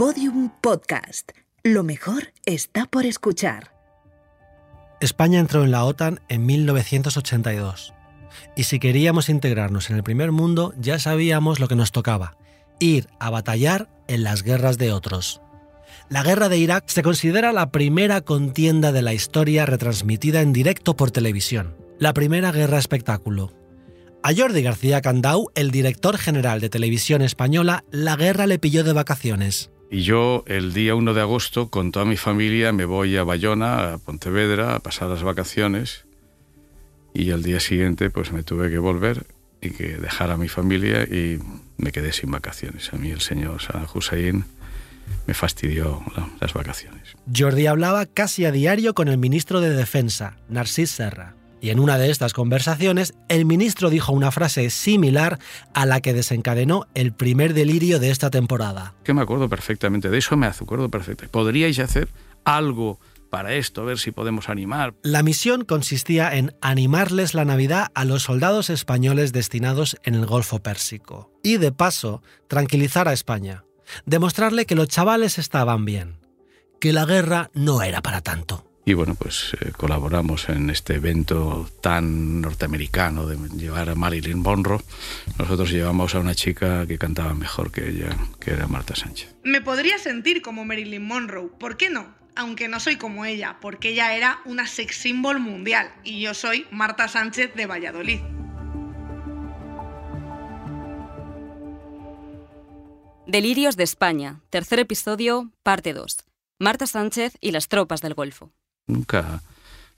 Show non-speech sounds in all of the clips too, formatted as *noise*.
Podium Podcast. Lo mejor está por escuchar. España entró en la OTAN en 1982. Y si queríamos integrarnos en el primer mundo, ya sabíamos lo que nos tocaba, ir a batallar en las guerras de otros. La guerra de Irak se considera la primera contienda de la historia retransmitida en directo por televisión, la primera guerra espectáculo. A Jordi García Candau, el director general de televisión española, la guerra le pilló de vacaciones. Y yo el día 1 de agosto con toda mi familia me voy a Bayona, a Pontevedra, a pasar las vacaciones y al día siguiente pues me tuve que volver y que dejar a mi familia y me quedé sin vacaciones. A mí el señor Hussein me fastidió las vacaciones. Jordi hablaba casi a diario con el ministro de Defensa, Narcís Serra. Y en una de estas conversaciones, el ministro dijo una frase similar a la que desencadenó el primer delirio de esta temporada. Que me acuerdo perfectamente, de eso me acuerdo perfectamente. ¿Podríais hacer algo para esto, a ver si podemos animar? La misión consistía en animarles la Navidad a los soldados españoles destinados en el Golfo Pérsico. Y de paso, tranquilizar a España. Demostrarle que los chavales estaban bien. Que la guerra no era para tanto. Y bueno, pues eh, colaboramos en este evento tan norteamericano de llevar a Marilyn Monroe. Nosotros llevamos a una chica que cantaba mejor que ella, que era Marta Sánchez. Me podría sentir como Marilyn Monroe, ¿por qué no? Aunque no soy como ella, porque ella era una sex symbol mundial y yo soy Marta Sánchez de Valladolid. Delirios de España, tercer episodio, parte 2. Marta Sánchez y las tropas del Golfo. Nunca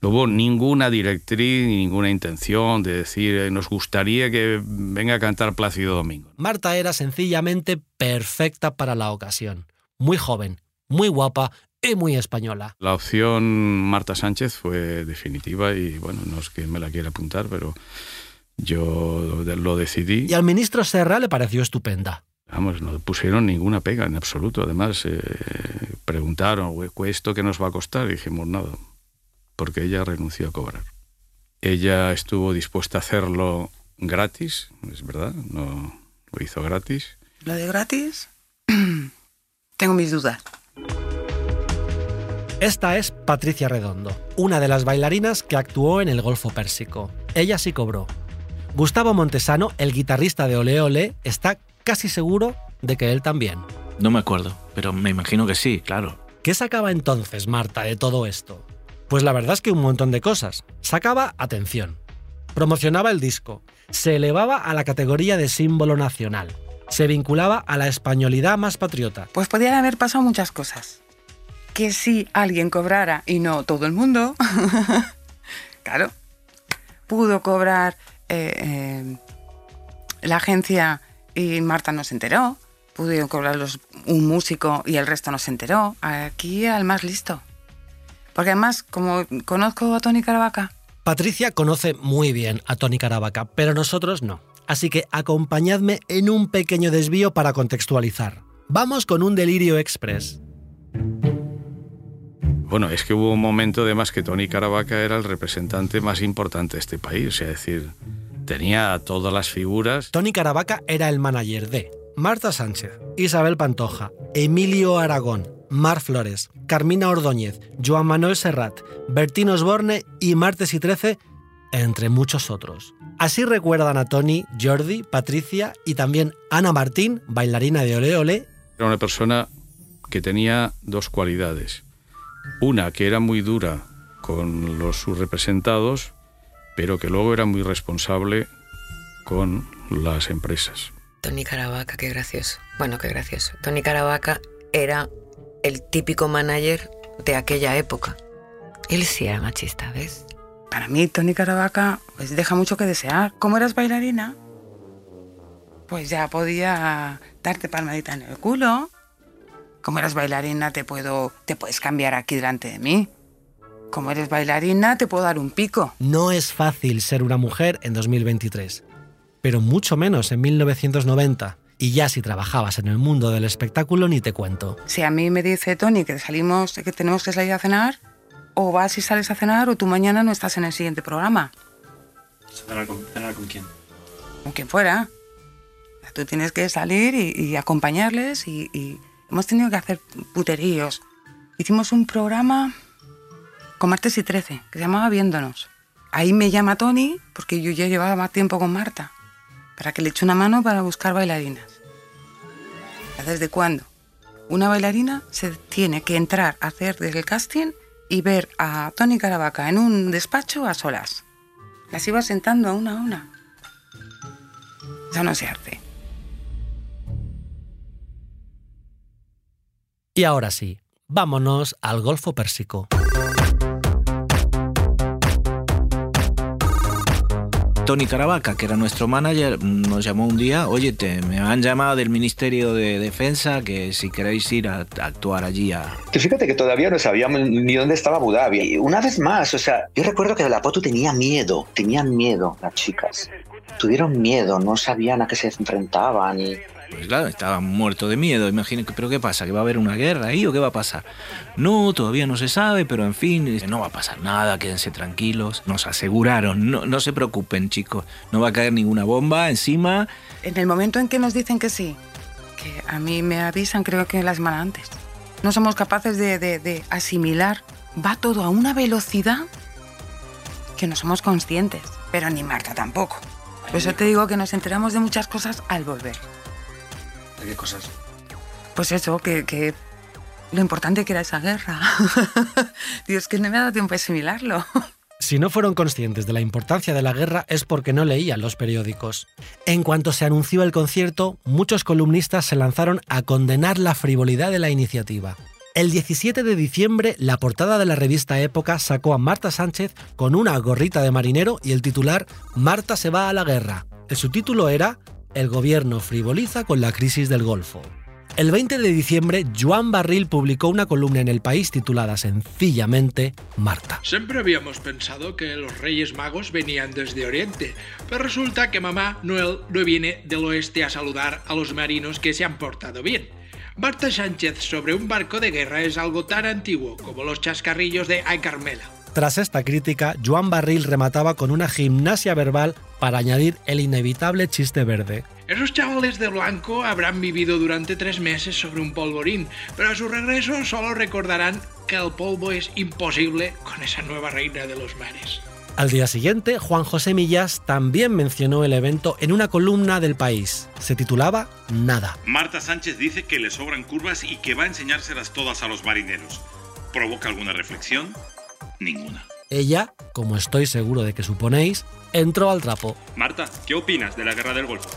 no hubo ninguna directriz ni ninguna intención de decir eh, nos gustaría que venga a cantar Plácido Domingo. Marta era sencillamente perfecta para la ocasión. Muy joven, muy guapa y muy española. La opción Marta Sánchez fue definitiva y bueno, no es que me la quiera apuntar, pero yo lo decidí. Y al ministro Serra le pareció estupenda. Vamos, no pusieron ninguna pega en absoluto. Además, eh, preguntaron, ¿esto qué nos va a costar? Y dijimos, nada, porque ella renunció a cobrar. Ella estuvo dispuesta a hacerlo gratis, es verdad, no lo hizo gratis. ¿Lo de gratis? *clears throat* Tengo mis dudas. Esta es Patricia Redondo, una de las bailarinas que actuó en el Golfo Pérsico. Ella sí cobró. Gustavo Montesano, el guitarrista de Ole Ole, está casi seguro de que él también. No me acuerdo, pero me imagino que sí, claro. ¿Qué sacaba entonces Marta de todo esto? Pues la verdad es que un montón de cosas. Sacaba atención. Promocionaba el disco. Se elevaba a la categoría de símbolo nacional. Se vinculaba a la españolidad más patriota. Pues podían haber pasado muchas cosas. Que si alguien cobrara y no todo el mundo, *laughs* claro, pudo cobrar eh, eh, la agencia y Marta no se enteró. Pudieron cobrarlos un músico y el resto no se enteró. Aquí al más listo. Porque además, como conozco a Tony Caravaca. Patricia conoce muy bien a Tony Caravaca, pero nosotros no. Así que acompañadme en un pequeño desvío para contextualizar. Vamos con un delirio express. Bueno, es que hubo un momento además que Tony Caravaca era el representante más importante de este país, es decir, tenía todas las figuras. Tony Caravaca era el manager de Marta Sánchez, Isabel Pantoja, Emilio Aragón, Mar Flores, Carmina Ordóñez, Joan Manuel Serrat, Bertín Osborne y Martes y Trece, entre muchos otros. Así recuerdan a Tony, Jordi, Patricia y también Ana Martín, bailarina de Ole Ole. Era una persona que tenía dos cualidades. Una que era muy dura con los sus representados, pero que luego era muy responsable con las empresas. Tony Caravaca, qué gracioso. Bueno, qué gracioso. Tony Caravaca era el típico manager de aquella época. Él sí era machista, ¿ves? Para mí, Tony Caravaca pues, deja mucho que desear. Como eras bailarina, pues ya podía darte palmadita en el culo. Como eras bailarina, te puedo, te puedes cambiar aquí delante de mí. Como eres bailarina, te puedo dar un pico. No es fácil ser una mujer en 2023, pero mucho menos en 1990. Y ya si trabajabas en el mundo del espectáculo, ni te cuento. Si a mí me dice Tony que salimos, que tenemos que salir a cenar, o vas y sales a cenar, o tú mañana no estás en el siguiente programa. ¿Cenar con, cenar con quién? Con quien fuera. Tú tienes que salir y, y acompañarles y, y hemos tenido que hacer puteríos. Hicimos un programa con Martes y Trece, que se llamaba Viéndonos. Ahí me llama Tony, porque yo ya llevaba más tiempo con Marta, para que le eche una mano para buscar bailarinas. ¿Desde cuándo? Una bailarina se tiene que entrar a hacer desde el casting y ver a Tony Caravaca en un despacho a solas. Las iba sentando a una a una. Ya no se hace. Y ahora sí, vámonos al Golfo Pérsico. Tony Caravaca, que era nuestro manager, nos llamó un día, oye, te, me han llamado del Ministerio de Defensa que si queréis ir a, actuar allí a... Fíjate que todavía no sabíamos ni dónde estaba Abu Dhabi. Una vez más, o sea, yo recuerdo que la foto tenía miedo, tenían miedo las chicas. Tuvieron miedo, no sabían a qué se enfrentaban y... Pues claro, estaban muertos de miedo, imagino pero ¿qué pasa? ¿Que va a haber una guerra ahí o qué va a pasar? No, todavía no se sabe, pero en fin, no va a pasar nada, quédense tranquilos. Nos aseguraron, no, no se preocupen chicos, no va a caer ninguna bomba encima. En el momento en que nos dicen que sí, que a mí me avisan creo que la semana antes, no somos capaces de, de- de asimilar, va todo a una velocidad que no somos conscientes, pero ni Marta tampoco. Por eso te digo que nos enteramos de muchas cosas al volver. ¿De qué cosas? Pues eso, que, que lo importante que era esa guerra. *laughs* Dios, que no me ha dado tiempo a asimilarlo. *laughs* Si no fueron conscientes de la importancia de la guerra es porque no leían los periódicos. En cuanto se anunció el concierto, muchos columnistas se lanzaron a condenar la frivolidad de la iniciativa. El 17 de diciembre, la portada de la revista Época sacó a Marta Sánchez con una gorrita de marinero y el titular Marta se va a la guerra. El subtítulo era El gobierno frivoliza con la crisis del Golfo. El 20 de diciembre, Joan Barril publicó una columna en El País titulada sencillamente Marta. Siempre habíamos pensado que los Reyes Magos venían desde Oriente, pero resulta que mamá Noel no viene del oeste a saludar a los marinos que se han portado bien. Marta Sánchez sobre un barco de guerra es algo tan antiguo como los chascarrillos de Ay Carmela. Tras esta crítica, Joan Barril remataba con una gimnasia verbal para añadir el inevitable chiste verde. Esos chavales de blanco habrán vivido durante tres meses sobre un polvorín, pero a su regreso solo recordarán que el polvo es imposible con esa nueva reina de los mares. Al día siguiente, Juan José Millás también mencionó el evento en una columna del país. Se titulaba Nada. Marta Sánchez dice que le sobran curvas y que va a enseñárselas todas a los marineros. ¿Provoca alguna reflexión? Ninguna. Ella, como estoy seguro de que suponéis, entró al trapo. Marta, ¿qué opinas de la guerra del Golfo?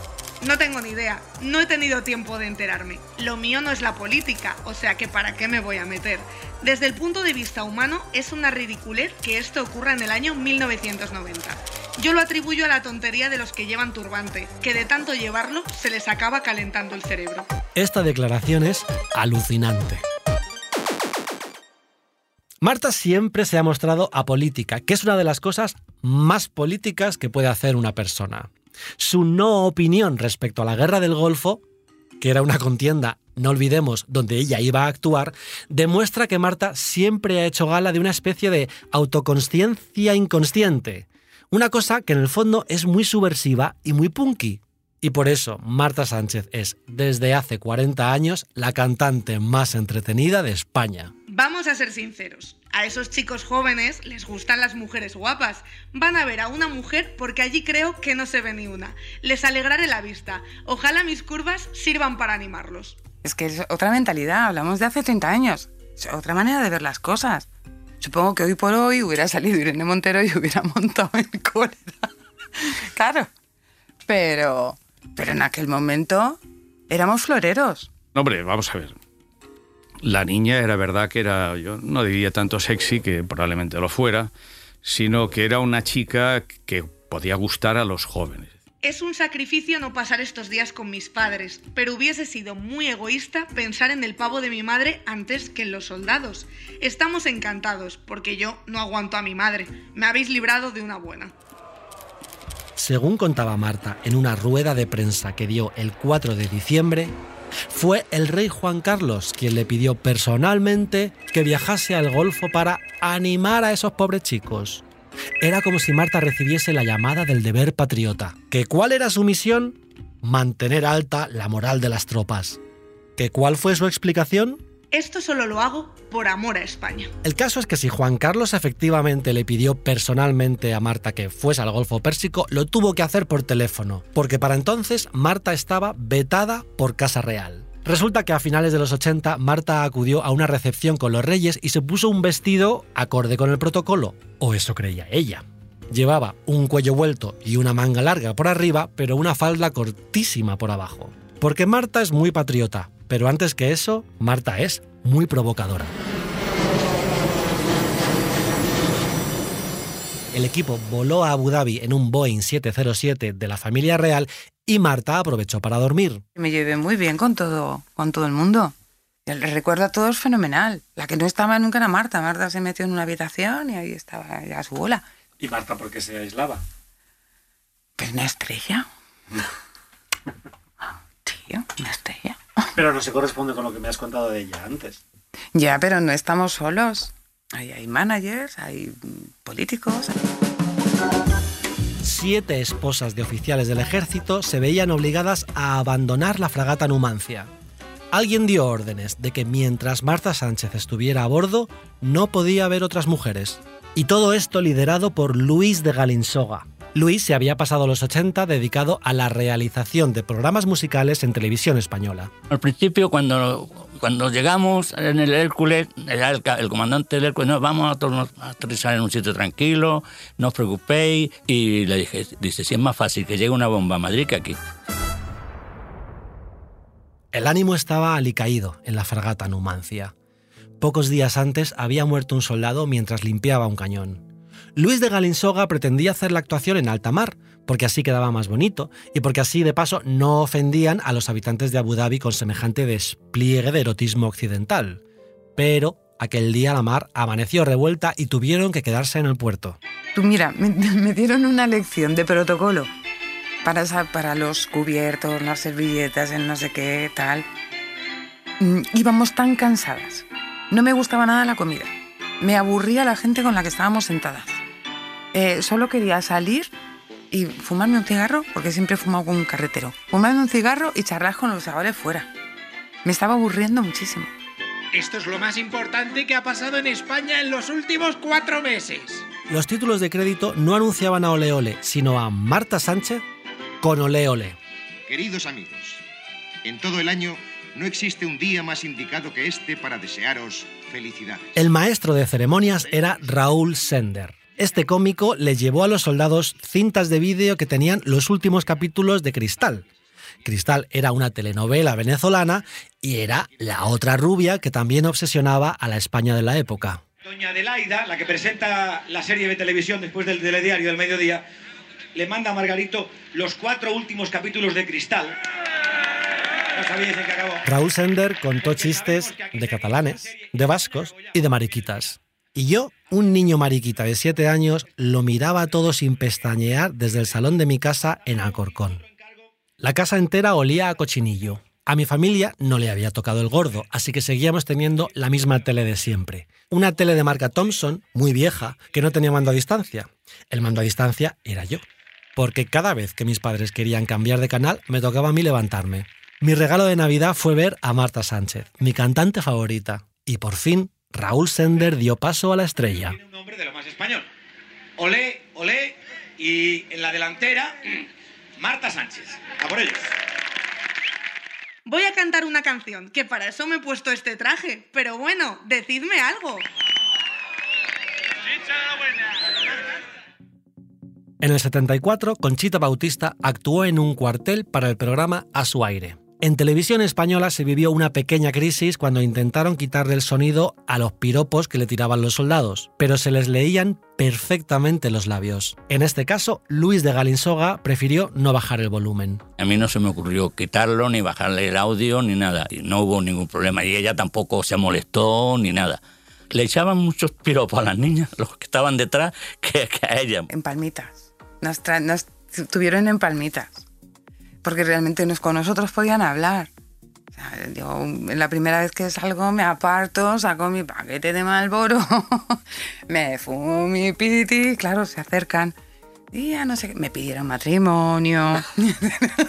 No tengo ni idea, no he tenido tiempo de enterarme. Lo mío no es la política, o sea que para qué me voy a meter. Desde el punto de vista humano, es una ridiculez que esto ocurra en el año 1990. Yo lo atribuyo a la tontería de los que llevan turbante, que de tanto llevarlo se les acaba calentando el cerebro. Esta declaración es alucinante. Marta siempre se ha mostrado apolítica, que es una de las cosas más políticas que puede hacer una persona. Su no opinión respecto a la guerra del Golfo, que era una contienda, no olvidemos, donde ella iba a actuar, demuestra que Marta siempre ha hecho gala de una especie de autoconsciencia inconsciente. Una cosa que en el fondo es muy subversiva y muy punky. Y por eso Marta Sánchez es, desde hace 40 años, la cantante más entretenida de España. Vamos a ser sinceros, a esos chicos jóvenes les gustan las mujeres guapas. Van a ver a una mujer porque allí creo que no se ve ni una. Les alegraré la vista. Ojalá mis curvas sirvan para animarlos. Es que es otra mentalidad, hablamos de hace 30 años. Es otra manera de ver las cosas. Supongo que hoy por hoy hubiera salido Irene Montero y hubiera *laughs* montado en cólera. claro. Pero, pero en aquel momento éramos floreros. No, hombre, vamos a ver. La niña era verdad que era, yo no diría tanto sexy, que probablemente lo fuera, sino que era una chica que podía gustar a los jóvenes. Es un sacrificio no pasar estos días con mis padres, pero hubiese sido muy egoísta pensar en el pavo de mi madre antes que en los soldados. Estamos encantados, porque yo no aguanto a mi madre. Me habéis librado de una buena. Según contaba Marta en una rueda de prensa que dio el 4 de diciembre, fue el rey Juan Carlos quien le pidió personalmente que viajase al Golfo para animar a esos pobres chicos. Era como si Marta recibiese la llamada del deber patriota. ¿Que cuál era su misión? Mantener alta la moral de las tropas. ¿Que cuál fue su explicación? Esto solo lo hago por amor a España. El caso es que si Juan Carlos efectivamente le pidió personalmente a Marta que fuese al Golfo Pérsico, lo tuvo que hacer por teléfono, porque para entonces Marta estaba vetada por Casa Real. Resulta que a finales de los 80 Marta acudió a una recepción con los reyes y se puso un vestido acorde con el protocolo, o eso creía ella. Llevaba un cuello vuelto y una manga larga por arriba, pero una falda cortísima por abajo. Porque Marta es muy patriota, pero antes que eso, Marta es muy provocadora. El equipo voló a Abu Dhabi en un Boeing 707 de la familia real y Marta aprovechó para dormir. Me llevé muy bien con todo, con todo el mundo. El recuerdo a todos fenomenal. La que no estaba nunca era Marta. Marta se metió en una habitación y ahí estaba ya a su bola. ¿Y Marta por qué se aislaba? Pues una estrella. *laughs* Tío, una estrella. Pero no se corresponde con lo que me has contado de ella antes. Ya, pero no estamos solos. Hay, hay managers, hay políticos. Siete esposas de oficiales del ejército se veían obligadas a abandonar la fragata Numancia. Alguien dio órdenes de que mientras Marta Sánchez estuviera a bordo, no podía haber otras mujeres. Y todo esto liderado por Luis de Galinsoga. Luis se había pasado los 80 dedicado a la realización de programas musicales en televisión española. Al principio, cuando, cuando llegamos en el Hércules, el, el comandante del Hércules, no, vamos a, to- a aterrizar en un sitio tranquilo, no os preocupéis. Y le dije, dice, si es más fácil que llegue una bomba a Madrid que aquí. El ánimo estaba alicaído en la fragata Numancia. Pocos días antes había muerto un soldado mientras limpiaba un cañón. Luis de Galinsoga pretendía hacer la actuación en alta mar, porque así quedaba más bonito y porque así de paso no ofendían a los habitantes de Abu Dhabi con semejante despliegue de erotismo occidental. Pero aquel día la mar amaneció revuelta y tuvieron que quedarse en el puerto. Tú mira, me, *laughs* dieron una lección de protocolo para, para los cubiertos, las servilletas, el no sé qué, tal. Mm, Íbamos tan cansadas. No me gustaba nada la comida. Me aburría la gente con la que estábamos sentadas. Eh, solo quería salir y fumarme un cigarro, porque siempre he fumado con un carretero. Fumarme un cigarro y charlar con los chavales fuera. Me estaba aburriendo muchísimo. Esto es lo más importante que ha pasado en España en los últimos cuatro meses. Los títulos de crédito no anunciaban a Ole Ole, sino a Marta Sánchez con Ole Ole. Queridos amigos, en todo el año no existe un día más indicado que este para desearos felicidades. El maestro de ceremonias era Raúl Sender. Este cómico le llevó a los soldados cintas de vídeo que tenían los últimos capítulos de Cristal. Cristal era una telenovela venezolana y era la otra rubia que también obsesionaba a la España de la época. Doña Adelaida, la que presenta la serie de televisión después del telediario del mediodía, le manda a Margarito los cuatro últimos capítulos de Cristal. Raúl Sender contó chistes de catalanes, de vascos y de mariquitas. Y yo, un niño mariquita de siete años, lo miraba todo sin pestañear desde el salón de mi casa en Alcorcón. La casa entera olía a cochinillo. A mi familia no le había tocado el gordo, así que seguíamos teniendo la misma tele de siempre. Una tele de marca Thomson, muy vieja, que no tenía mando a distancia. El mando a distancia era yo. Porque cada vez que mis padres querían cambiar de canal, me tocaba a mí levantarme. Mi regalo de Navidad fue ver a Marta Sánchez, mi cantante favorita. Y por fin, Raúl Sender dio paso a la estrella. Un nombre de lo más español. Olé, olé, y en la delantera, *clears throat* Marta Sánchez. A por ellos. Voy a cantar una canción, que para eso me he puesto este traje. Pero bueno, decidme algo. En el 74, Conchita Bautista actuó en un cuartel para el programa A su aire. En televisión española se vivió una pequeña crisis cuando intentaron quitarle el sonido a los piropos que le tiraban los soldados, pero se les leían perfectamente los labios. En este caso, Luis de Galinsoga prefirió no bajar el volumen. A mí no se me ocurrió quitarlo, ni bajarle el audio, ni nada. Y no hubo ningún problema. Y ella tampoco se molestó, ni nada. Le echaban muchos piropos a las niñas, *laughs* los que estaban detrás, que, que a ella. En palmitas. Nos tuvieron en palmitas. Porque realmente nos, con nosotros podían hablar. O sea, yo, la primera vez que salgo me aparto, saco mi paquete de Malboro, *laughs* me fumo mi piti, claro, se acercan. Y ya no sé, me pidieron matrimonio.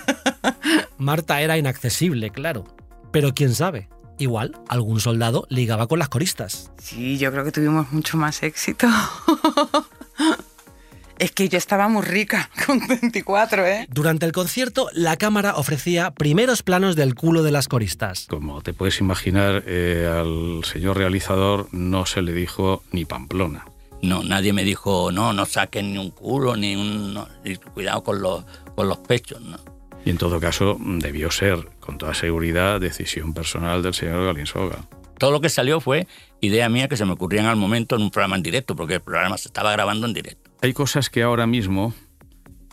*laughs* Marta era inaccesible, claro. Pero quién sabe, igual algún soldado ligaba con las coristas. Sí, yo creo que tuvimos mucho más éxito. *laughs* es que yo estaba muy rica *laughs* con 24, ¿eh? Durante el concierto, la cámara ofrecía primeros planos del culo de las coristas. Como te puedes imaginar, eh, al señor realizador no se le dijo ni Pamplona. No, nadie me dijo, no, no saquen ni un culo, ni un... no, cuidado con los, con los pechos, ¿no? Y en todo caso, debió ser, con toda seguridad, decisión personal del señor Galinsoga. Todo lo que salió fue idea mía que se me ocurrían al momento en un programa en directo, porque el programa se estaba grabando en directo. Hay cosas que ahora mismo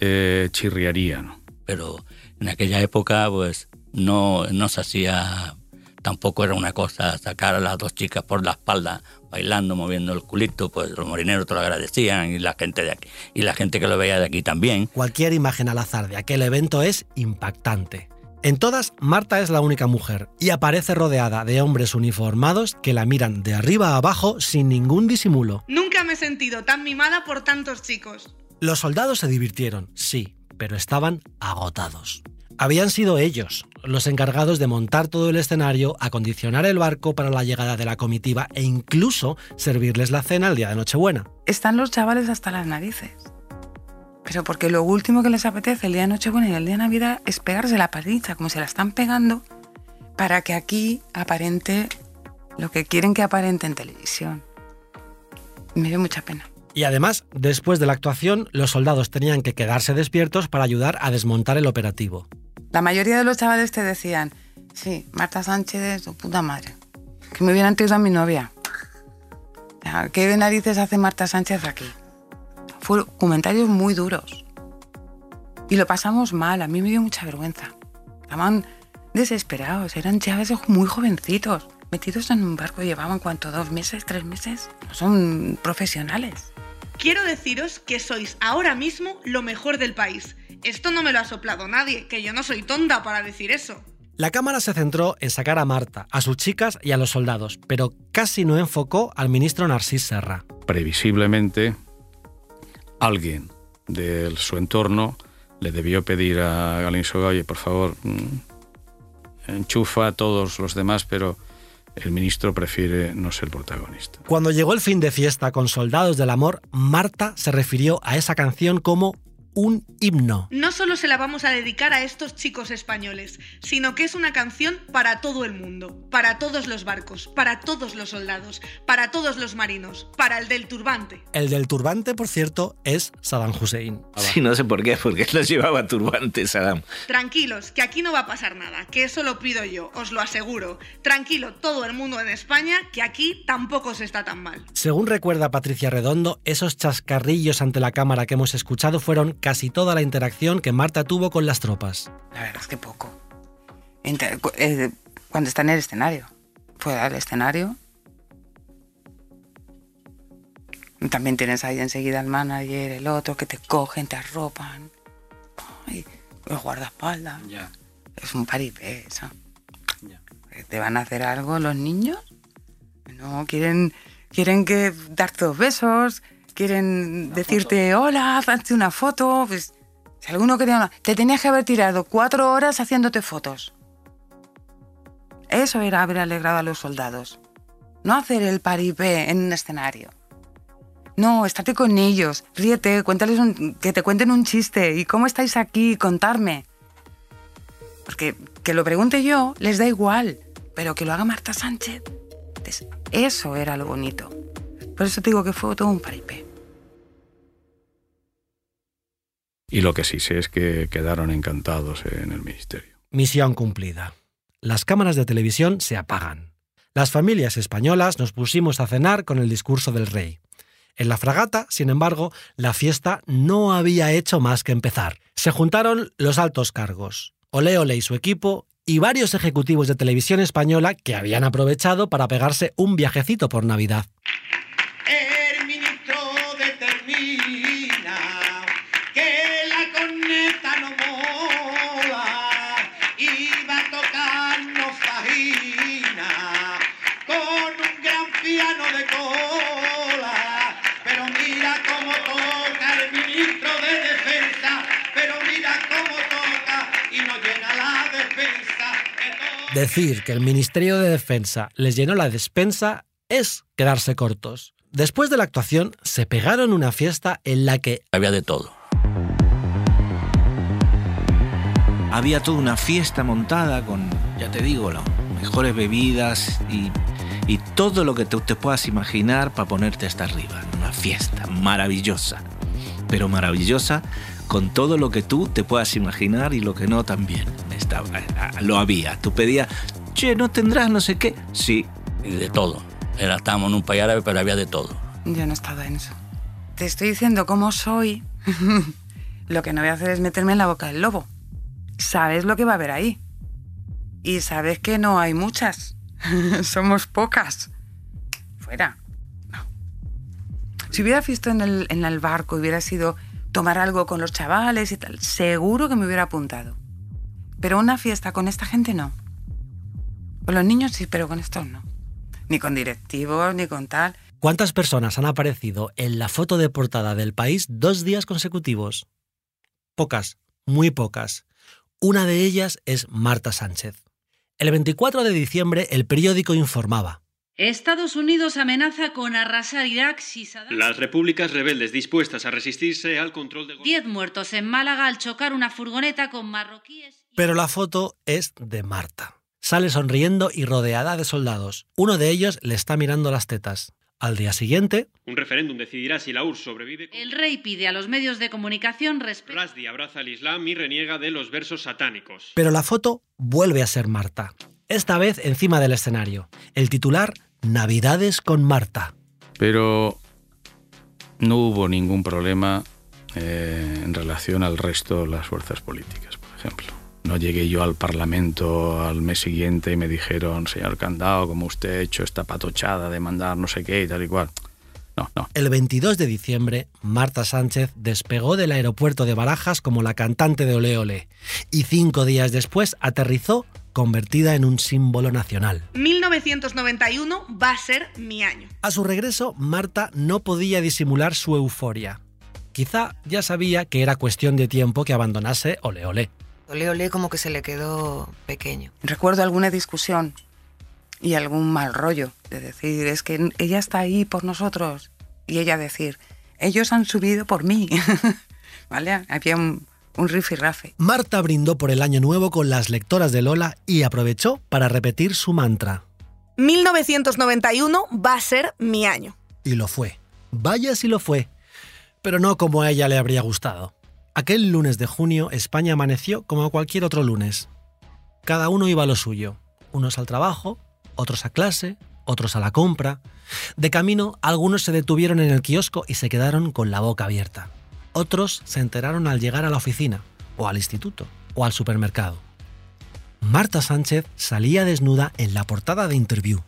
eh, chirriarían. Pero en aquella época, pues, no, no se hacía... Tampoco era una cosa sacar a las dos chicas por la espalda bailando, moviendo el culito, pues los marineros te lo agradecían y la gente de aquí y la gente que lo veía de aquí también. Cualquier imagen al azar de aquel evento es impactante. En todas, Marta es la única mujer y aparece rodeada de hombres uniformados que la miran de arriba a abajo sin ningún disimulo. Nunca me he sentido tan mimada por tantos chicos. Los soldados se divirtieron, sí, pero estaban agotados. Habían sido ellos los encargados de montar todo el escenario, acondicionar el barco para la llegada de la comitiva e incluso servirles la cena el día de Nochebuena. Están los chavales hasta las narices. Pero porque lo último que les apetece el día de Nochebuena y el día de Navidad es pegarse la paliza, como se la están pegando, para que aquí aparente lo que quieren que aparente en televisión. Me dio mucha pena. Y además, después de la actuación, los soldados tenían que quedarse despiertos para ayudar a desmontar el operativo. La mayoría de los chavales te decían, sí, Marta Sánchez es tu puta madre. Que me hubieran traído a mi novia. ¿Qué de narices hace Marta Sánchez aquí? Fueron comentarios muy duros. Y lo pasamos mal, a mí me dio mucha vergüenza. Estaban desesperados, eran chavales muy jovencitos, metidos en un barco, llevaban cuánto, dos meses, tres meses. No son profesionales. Quiero deciros que sois ahora mismo lo mejor del país. Esto no me lo ha soplado nadie, que yo no soy tonta para decir eso. La cámara se centró en sacar a Marta, a sus chicas y a los soldados, pero casi no enfocó al ministro Narcís Serra. Previsiblemente, alguien de su entorno le debió pedir a Galinsoga, oye, por favor, mm, enchufa a todos los demás, pero el ministro prefiere no ser protagonista. Cuando llegó el fin de fiesta con Soldados del Amor, Marta se refirió a esa canción como un himno. No solo se la vamos a dedicar a estos chicos españoles, sino que es una canción para todo el mundo, para todos los barcos, para todos los soldados, para todos los marinos, para el del turbante. El del turbante, por cierto, es Saddam Hussein. Sí, no sé por qué, porque los llevaba turbante Saddam. Tranquilos, que aquí no va a pasar nada, que eso lo pido yo, os lo aseguro. Tranquilo todo el mundo en España, que aquí tampoco se está tan mal. Según recuerda Patricia Redondo, esos chascarrillos ante la cámara que hemos escuchado fueron casi toda la interacción que Marta tuvo con las tropas. La verdad es que poco. Inter- eh, cuando está en el escenario. Fuera del escenario. También tienes ahí enseguida el manager, el otro, que te cogen, te arropan. Ay, los guardaespaldas. Es un paripé eso. ¿Te van a hacer algo los niños? No, quieren, quieren que darte dos besos, quieren decirte hola, hazte una foto. Pues, si alguno quería una... Te tenías que haber tirado cuatro horas haciéndote fotos. Eso era haber alegrado a los soldados. No hacer el paripé en un escenario. No, estate con ellos, ríete, cuéntales un- que te cuenten un chiste. ¿Y cómo estáis aquí? Contarme. Porque que lo pregunte yo les da igual, pero que lo haga Marta Sánchez. Entonces, eso era lo bonito. Por eso te digo que fue todo un paripé. Y lo que sí sé es que quedaron encantados en el ministerio. Misión cumplida. Las cámaras de televisión se apagan. Las familias españolas nos pusimos a cenar con el discurso del rey. En la fragata, sin embargo, la fiesta no había hecho más que empezar. Se juntaron los altos cargos, Ole Ole y su equipo, y varios ejecutivos de televisión española que habían aprovechado para pegarse un viajecito por Navidad. Decir que el Ministerio de Defensa les llenó la despensa es quedarse cortos. Después de la actuación, se pegaron una fiesta en la que había de todo. Había toda una fiesta montada con, ya te digo, las mejores bebidas y, y todo lo que te puedas imaginar para ponerte hasta arriba. Una fiesta maravillosa, pero maravillosa con todo lo que tú te puedas imaginar y lo que no también. Estaba, lo había. Tú pedías, che, ¿no tendrás no sé qué? Sí. Y de todo. Era, estábamos en un país árabe, pero había de todo. Yo no estaba en eso. Te estoy diciendo cómo soy. *laughs* lo que no voy a hacer es meterme en la boca del lobo. Sabes lo que va a haber ahí. Y sabes que no hay muchas. *laughs* Somos pocas. Fuera. No. Si hubiera visto en el, en el barco, hubiera sido tomar algo con los chavales y tal, seguro que me hubiera apuntado. Pero una fiesta con esta gente no. Con los niños sí, pero con estos no. Ni con directivos, ni con tal. ¿Cuántas personas han aparecido en la foto de portada del país dos días consecutivos? Pocas, muy pocas. Una de ellas es Marta Sánchez. El 24 de diciembre el periódico informaba. Estados Unidos amenaza con arrasar Irak si Saddam... Las repúblicas rebeldes dispuestas a resistirse al control de... Diez muertos en Málaga al chocar una furgoneta con marroquíes... Pero la foto es de Marta. Sale sonriendo y rodeada de soldados. Uno de ellos le está mirando las tetas. Al día siguiente... Un referéndum decidirá si la URSS sobrevive... El rey pide a los medios de comunicación respeto... Rasdi abraza al Islam y reniega de los versos satánicos. Pero la foto vuelve a ser Marta. Esta vez encima del escenario. El titular Navidades con Marta. Pero no hubo ningún problema eh, en relación al resto de las fuerzas políticas, por ejemplo. No llegué yo al Parlamento al mes siguiente y me dijeron, señor Candao, como usted ha hecho esta patochada de mandar no sé qué y tal y cual. No, no. El 22 de diciembre, Marta Sánchez despegó del aeropuerto de Barajas como la cantante de Ole Ole y cinco días después aterrizó convertida en un símbolo nacional. 1991 va a ser mi año. A su regreso, Marta no podía disimular su euforia. Quizá ya sabía que era cuestión de tiempo que abandonase Ole Ole. Ole Ole como que se le quedó pequeño. Recuerdo alguna discusión y algún mal rollo de decir, es que ella está ahí por nosotros. Y ella decir, ellos han subido por mí. *laughs* ¿Vale? Había un, un rifirrafe. Marta brindó por el año nuevo con las lectoras de Lola y aprovechó para repetir su mantra. 1991 va a ser mi año. Y lo fue. Vaya si lo fue. Pero no como a ella le habría gustado. Aquel lunes de junio España amaneció como cualquier otro lunes. Cada uno iba a lo suyo. Unos al trabajo, otros a clase, otros a la compra. De camino, algunos se detuvieron en el kiosco y se quedaron con la boca abierta. Otros se enteraron al llegar a la oficina, o al instituto, o al supermercado. Marta Sánchez salía desnuda en la portada de Interview.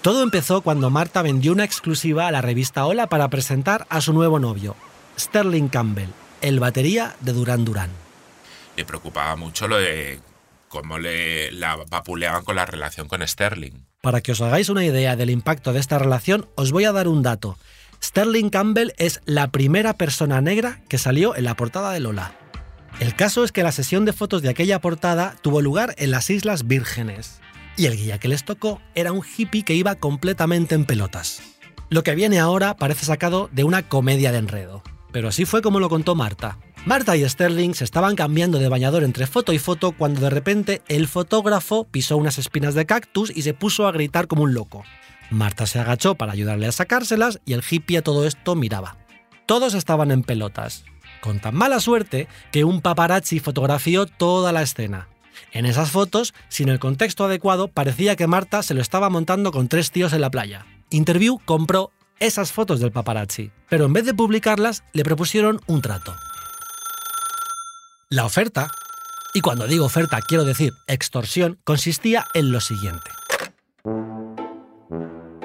Todo empezó cuando Marta vendió una exclusiva a la revista Hola para presentar a su nuevo novio, Sterling Campbell, el batería de Duran Duran. Le preocupaba mucho lo de cómo le la vapuleaban con la relación con Sterling. Para que os hagáis una idea del impacto de esta relación, os voy a dar un dato. Sterling Campbell es la primera persona negra que salió en la portada de Lola. El caso es que la sesión de fotos de aquella portada tuvo lugar en las Islas Vírgenes. Y el guía que les tocó era un hippie que iba completamente en pelotas. Lo que viene ahora parece sacado de una comedia de enredo. Pero así fue como lo contó Marta. Marta y Sterling se estaban cambiando de bañador entre foto y foto cuando de repente el fotógrafo pisó unas espinas de cactus y se puso a gritar como un loco. Marta se agachó para ayudarle a sacárselas y el hippie a todo esto miraba. Todos estaban en pelotas, con tan mala suerte que un paparazzi fotografió toda la escena. En esas fotos, sin el contexto adecuado, parecía que Marta se lo estaba montando con tres tíos en la playa. Interview compró esas fotos del paparazzi, pero en vez de publicarlas, le propusieron un trato. La oferta, y cuando digo oferta quiero decir extorsión, consistía en lo siguiente.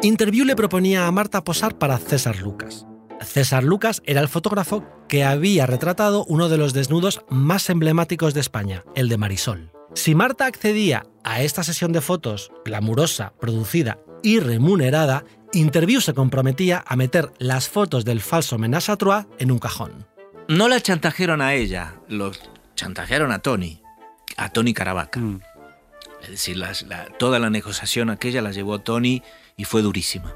Interview le proponía a Marta posar para César Lucas. César Lucas era el fotógrafo que había retratado uno de los desnudos más emblemáticos de España, el de Marisol. Si Marta accedía a esta sesión de fotos glamurosa, producida y remunerada, Interview se comprometía a meter las fotos del falso Menage à Trois en un cajón. No la chantajearon a ella, los chantajearon a Tony, a Tony Caravaca. Es decir, las- la- toda la negociación aquella la llevó Tony y fue durísima.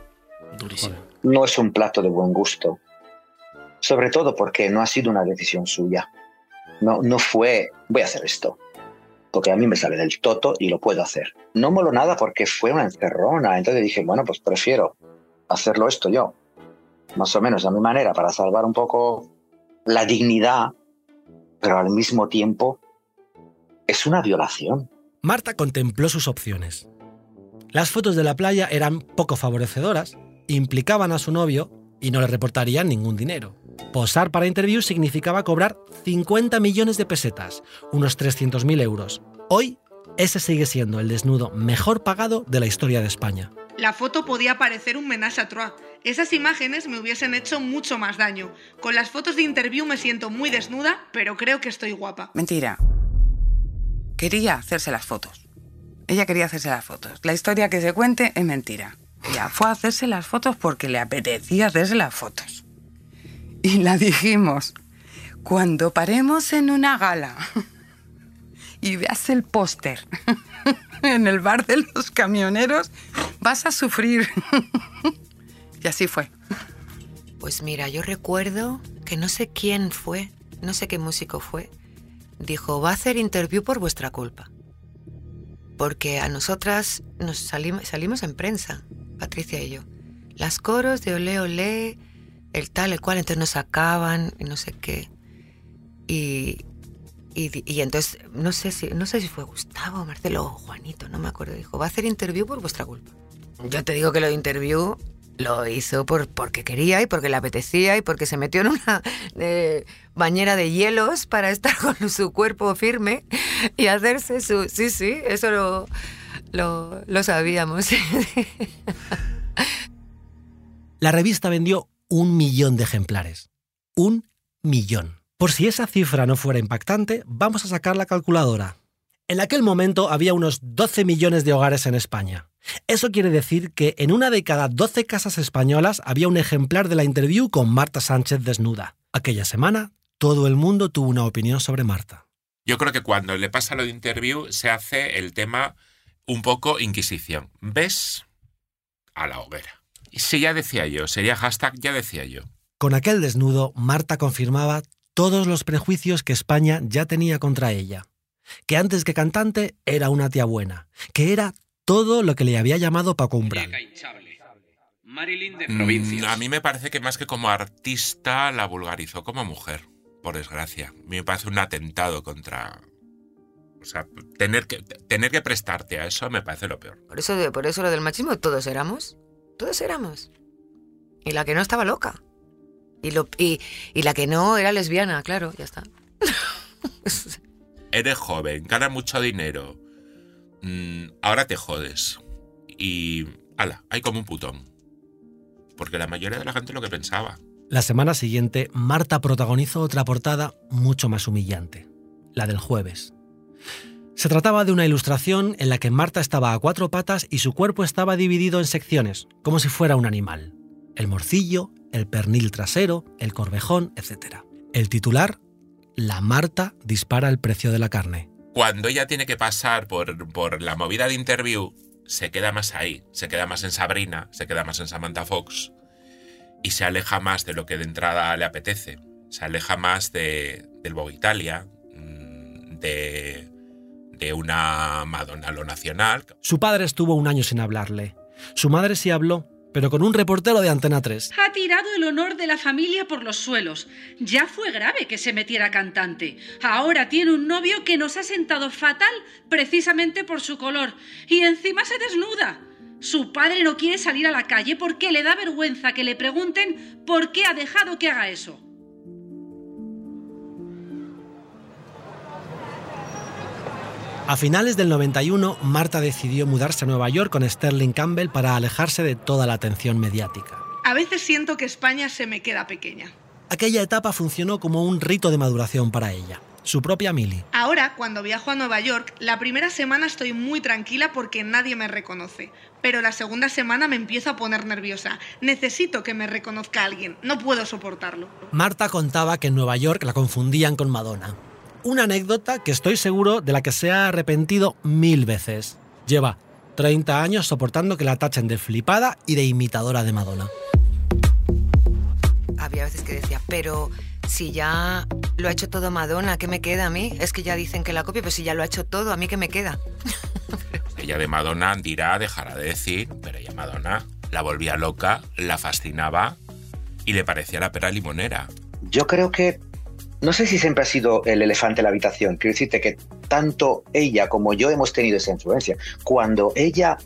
Durísima. No es un plato de buen gusto. Sobre todo porque no ha sido una decisión suya. No, no fue, voy a hacer esto. Porque a mí me sale del toto y lo puedo hacer. No moló nada porque fue una encerrona. Entonces dije, bueno, pues prefiero hacerlo esto yo. Más o menos a mi manera para salvar un poco la dignidad. Pero al mismo tiempo es una violación. Marta contempló sus opciones. Las fotos de la playa eran poco favorecedoras, implicaban a su novio y no le reportarían ningún dinero. Posar para interview significaba cobrar 50 millones de pesetas, unos 300.000 euros. Hoy, ese sigue siendo el desnudo mejor pagado de la historia de España. La foto podía parecer un menage à trois. Esas imágenes me hubiesen hecho mucho más daño. Con las fotos de interview me siento muy desnuda, pero creo que estoy guapa. Mentira. Quería hacerse las fotos. Ella quería hacerse las fotos. La historia que se cuente es mentira. Ella fue a hacerse las fotos porque le apetecía hacerse las fotos. Y la dijimos, cuando paremos en una gala y veas el póster en el bar de los camioneros, vas a sufrir. Y así fue. Pues mira, yo recuerdo que no sé quién fue, no sé qué músico fue, dijo, va a hacer interview por vuestra culpa. Porque a nosotras nos salimos, salimos en prensa, Patricia y yo. Las coros de olé olé, el tal, el cual, entonces nos sacaban no sé qué. Y, y, y entonces, no sé, si, no sé si fue Gustavo, Marcelo o Juanito, no me acuerdo. Dijo, va a hacer interview por vuestra culpa. Yo te digo que lo de interview lo hizo por, porque quería y porque le apetecía y porque se metió en una eh, bañera de hielos para estar *laughs* con su cuerpo firme y hacerse su... Sí, sí, eso lo, lo, lo sabíamos. *laughs* La revista vendió un millón de ejemplares. Un millón. Por si esa cifra no fuera impactante, vamos a sacar la calculadora. En aquel momento había unos 12 millones de hogares en España. Eso quiere decir que en una de cada 12 casas españolas había un ejemplar de la interview con Marta Sánchez desnuda. Aquella semana, todo el mundo tuvo una opinión sobre Marta. Yo creo que cuando le pasa lo de interview se hace el tema un poco Inquisición. ¿Ves? A la hoguera. Si ya decía yo, sería hashtag ya decía yo. Con aquel desnudo, Marta confirmaba todos los prejuicios que España ya tenía contra ella. Que antes que cantante era una tía buena, que era todo lo que le había llamado Paco Umbral. Marilyn de Mm, a mí me parece que más que como artista la vulgarizó como mujer, por desgracia. A mí me parece un atentado contra... O sea, tener que, tener que prestarte a eso me parece lo peor. Por eso, por eso lo del machismo, todos éramos. Todos éramos. Y la que no estaba loca. Y, lo, y, y la que no era lesbiana, claro, ya está. *laughs* Eres joven, ganas mucho dinero. Mm, ahora te jodes. Y... Ala, hay como un putón. Porque la mayoría de la gente lo que pensaba. La semana siguiente, Marta protagonizó otra portada mucho más humillante, la del jueves. Se trataba de una ilustración en la que Marta estaba a cuatro patas y su cuerpo estaba dividido en secciones, como si fuera un animal. El morcillo, el pernil trasero, el corvejón, etc. El titular, La Marta dispara el precio de la carne. Cuando ella tiene que pasar por, por la movida de interview, se queda más ahí. Se queda más en Sabrina, se queda más en Samantha Fox. Y se aleja más de lo que de entrada le apetece. Se aleja más de, del Vogue Italia, mm, de, de una Madonna lo nacional. Su padre estuvo un año sin hablarle. Su madre sí habló, pero con un reportero de Antena 3. Ha tirado el honor de la familia por los suelos. Ya fue grave que se metiera cantante. Ahora tiene un novio que nos ha sentado fatal precisamente por su color. Y encima se desnuda. Su padre no quiere salir a la calle porque le da vergüenza que le pregunten por qué ha dejado que haga eso. A finales del 91, Marta decidió mudarse a Nueva York con Sterling Campbell para alejarse de toda la atención mediática. A veces siento que España se me queda pequeña. Aquella etapa funcionó como un rito de maduración para ella. Su propia Millie. Ahora, cuando viajo a Nueva York, la primera semana estoy muy tranquila porque nadie me reconoce. Pero la segunda semana me empiezo a poner nerviosa. Necesito que me reconozca alguien. No puedo soportarlo. Marta contaba que en Nueva York la confundían con Madonna. Una anécdota que estoy seguro de la que se ha arrepentido mil veces. Lleva 30 años soportando que la tachen de flipada y de imitadora de Madonna. Había veces que decía, pero si ya lo ha hecho todo Madonna, ¿qué me queda a mí? Es que ya dicen que la copia, pero si ya lo ha hecho todo, ¿a mí qué me queda? *laughs* Ella de Madonna dirá, dejará de decir, pero ella Madonna la volvía loca, la fascinaba y le parecía la pera limonera. Yo creo que, no sé si siempre ha sido el elefante en la habitación, quiero decirte que tanto ella como yo hemos tenido esa influencia. Cuando ella,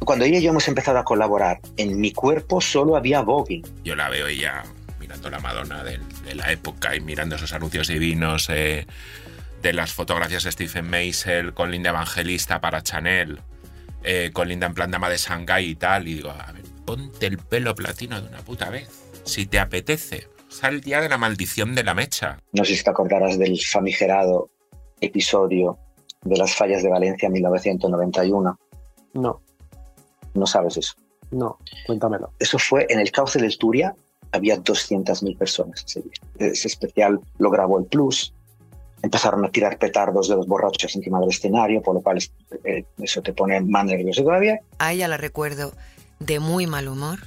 cuando ella y yo hemos empezado a colaborar, en mi cuerpo solo había voguing. Yo la veo ella mirando la Madonna de, la época y mirando esos anuncios divinos eh, de las fotografías de Stephen Meisel con Linda Evangelista para Chanel, eh, con Linda en plan dama de Shanghai y tal. Y digo, a ver, ponte el pelo platino de una puta vez. Si te apetece. Sal el día de la maldición de la mecha. No sé si te acordarás del famigerado episodio de las fallas de Valencia en 1991. No, No sabes eso. no, cuéntamelo. Eso fue en el cauce del Turia, había 200.000 personas ese día. Ese especial lo grabó el Plus. Empezaron a tirar petardos de los borrachos encima del escenario, por lo cual eh, eso te pone más nervioso todavía. A ella la recuerdo de muy mal humor.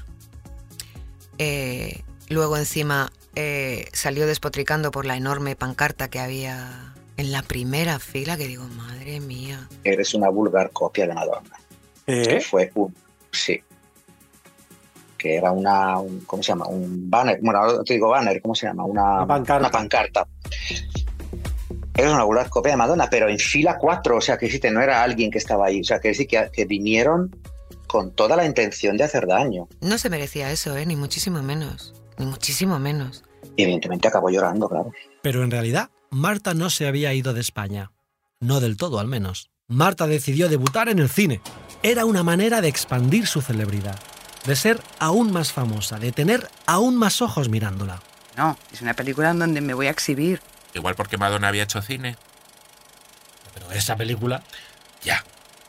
Eh, luego encima eh, salió despotricando por la enorme pancarta que había en la primera fila, que digo, madre mía. Eres una vulgar copia de Madonna. Que fue un. Sí. Que era una. un- ¿Cómo se llama? Un banner. Bueno, ahora te digo banner, ¿cómo se llama? Una, Una pancarta. Una pancarta. Eres una vulgar copia de Madonna, pero en fila 4. O sea, que no era alguien que estaba ahí. O sea, que decir que, que vinieron con toda la intención de hacer daño. No se merecía eso, ¿eh? Ni muchísimo menos. Ni muchísimo menos. Y evidentemente acabó llorando, claro. Pero en realidad, Marta no se había ido de España. No del todo, al menos. Marta decidió debutar en el cine. Era una manera de expandir su celebridad, de ser aún más famosa, de tener aún más ojos mirándola. No, es una película en donde me voy a exhibir. Igual porque Madonna había hecho cine. Pero esa película... Ya.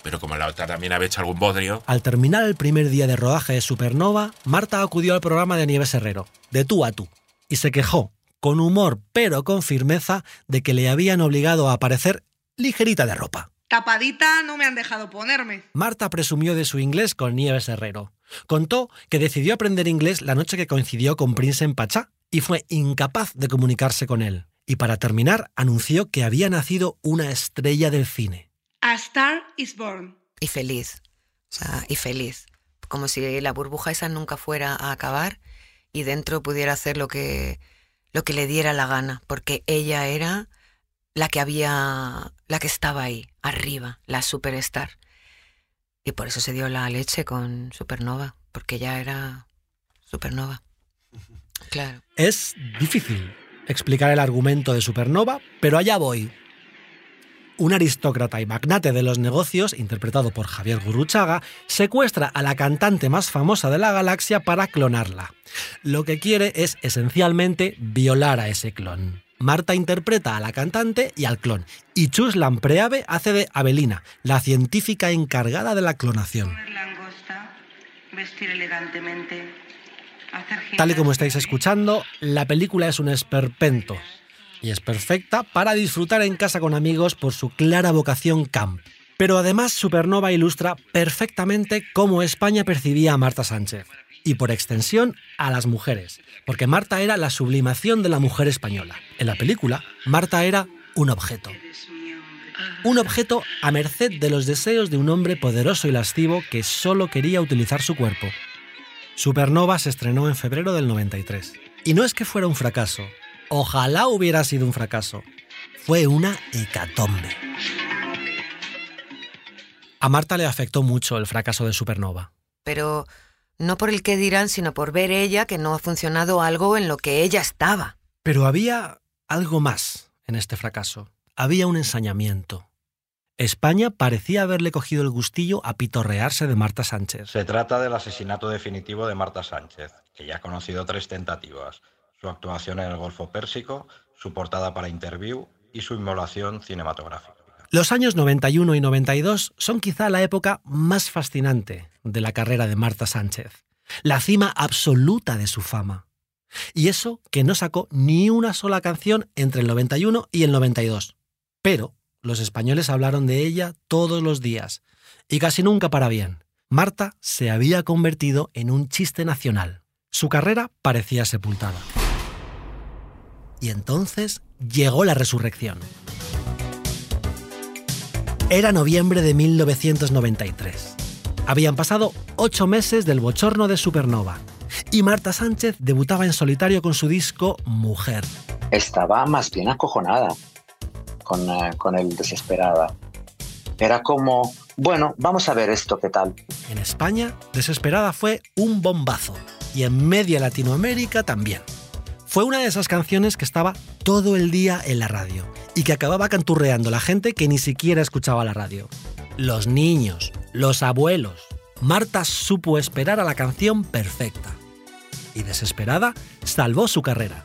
Pero como la otra también había hecho algún bodrio. Al terminar el primer día de rodaje de Supernova, Marta acudió al programa de Nieves Herrero, de tú a tú, y se quejó, con humor pero con firmeza, de que le habían obligado a aparecer ligerita de ropa. Tapadita no me han dejado ponerme. Marta presumió de su inglés con Nieves Herrero. Contó que decidió aprender inglés la noche que coincidió con Prince en Pachá y fue incapaz de comunicarse con él. Y para terminar, anunció que había nacido una estrella del cine. A Star is Born. Y feliz. O sea, y feliz. Como si la burbuja esa nunca fuera a acabar y dentro pudiera hacer lo que, lo que le diera la gana. Porque ella era la que había. la que estaba ahí, arriba, la superstar. Y por eso se dio la leche con Supernova. Porque ella era Supernova. Claro. Es difícil explicar el argumento de Supernova, pero allá voy. Un aristócrata y magnate de los negocios, interpretado por Javier Gurruchaga, secuestra a la cantante más famosa de la galaxia para clonarla. Lo que quiere es esencialmente violar a ese clon. Marta interpreta a la cantante y al clon, y Chus Lampreave hace de Abelina, la científica encargada de la clonación. langosta, vestir elegantemente, hacer Tal y como estáis escuchando, la película es un esperpento y es perfecta para disfrutar en casa con amigos por su clara vocación camp. Pero además Supernova ilustra perfectamente cómo España percibía a Marta Sánchez y por extensión a las mujeres, porque Marta era la sublimación de la mujer española. En la película, Marta era un objeto. Un objeto a merced de los deseos de un hombre poderoso y lascivo que solo quería utilizar su cuerpo. Supernova se estrenó en febrero del 93. Y no es que fuera un fracaso. Ojalá hubiera sido un fracaso. Fue una hecatombe. A Marta le afectó mucho el fracaso de Supernova. Pero no por el que dirán, sino por ver ella que no ha funcionado algo en lo que ella estaba. Pero había algo más en este fracaso. Había un ensañamiento. España parecía haberle cogido el gustillo a pitorrearse de Marta Sánchez. Se trata del asesinato definitivo de Marta Sánchez, que ya ha conocido tres tentativas. Su actuación en el Golfo Pérsico, su portada para Interview y su inmolación cinematográfica. Los años 91 y 92 son quizá la época más fascinante de la carrera de Marta Sánchez, la cima absoluta de su fama. Y eso que no sacó ni una sola canción entre el 91 y el 92. Pero los españoles hablaron de ella todos los días, y casi nunca para bien. Marta se había convertido en un chiste nacional. Su carrera parecía sepultada. Y entonces llegó la resurrección. Era noviembre de 1993. Habían pasado ocho meses del bochorno de Supernova y Marta Sánchez debutaba en solitario con su disco Mujer. Estaba más bien acojonada con, eh, con el Desesperada. Era como, bueno, vamos a ver esto qué tal. En España, Desesperada fue un bombazo y en media Latinoamérica también. Fue una de esas canciones que estaba todo el día en la radio y que acababa canturreando la gente que ni siquiera escuchaba la radio. Los niños, los abuelos. Marta supo esperar a la canción perfecta. Y desesperada, salvó su carrera.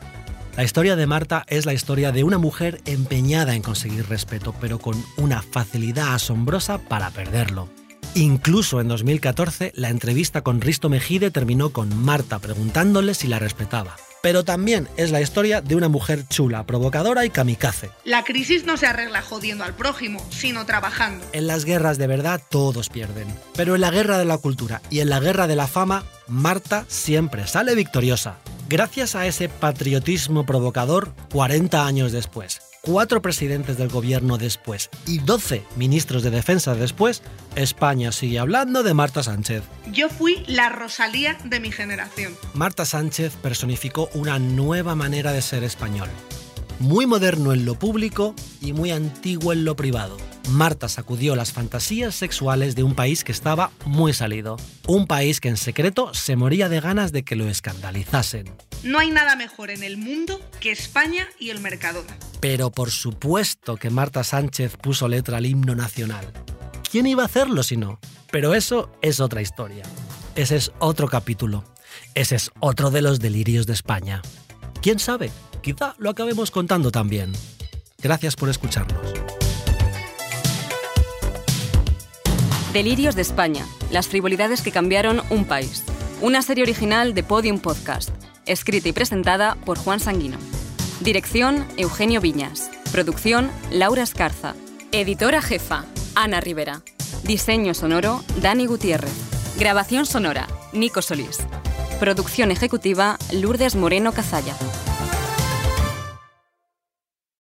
La historia de Marta es la historia de una mujer empeñada en conseguir respeto, pero con una facilidad asombrosa para perderlo. Incluso en 2014, la entrevista con Risto Mejide terminó con Marta preguntándole si la respetaba. Pero también es la historia de una mujer chula, provocadora y kamikaze. La crisis no se arregla jodiendo al prójimo, sino trabajando. En las guerras de verdad todos pierden. Pero en la guerra de la cultura y en la guerra de la fama, Marta siempre sale victoriosa. Gracias a ese patriotismo provocador, 40 años después, cuatro presidentes del gobierno después y 12 ministros de defensa después, España sigue hablando de Marta Sánchez. Yo fui la Rosalía de mi generación. Marta Sánchez personificó una nueva manera de ser español. Muy moderno en lo público y muy antiguo en lo privado. Marta sacudió las fantasías sexuales de un país que estaba muy salido. Un país que en secreto se moría de ganas de que lo escandalizasen. No hay nada mejor en el mundo que España y el Mercadona. Pero por supuesto que Marta Sánchez puso letra al himno nacional. ¿Quién iba a hacerlo si no? Pero eso es otra historia. Ese es otro capítulo. Ese es otro de los delirios de España. ¿Quién sabe? Quizá lo acabemos contando también. Gracias por escucharnos. Delirios de España, las frivolidades que cambiaron un país. Una serie original de Podium Podcast, escrita y presentada por Juan Sanguino. Dirección, Eugenio Viñas. Producción, Laura Escarza. Editora jefa, Ana Rivera. Diseño sonoro, Dani Gutiérrez. Grabación sonora, Nico Solís. Producción ejecutiva, Lourdes Moreno Cazalla.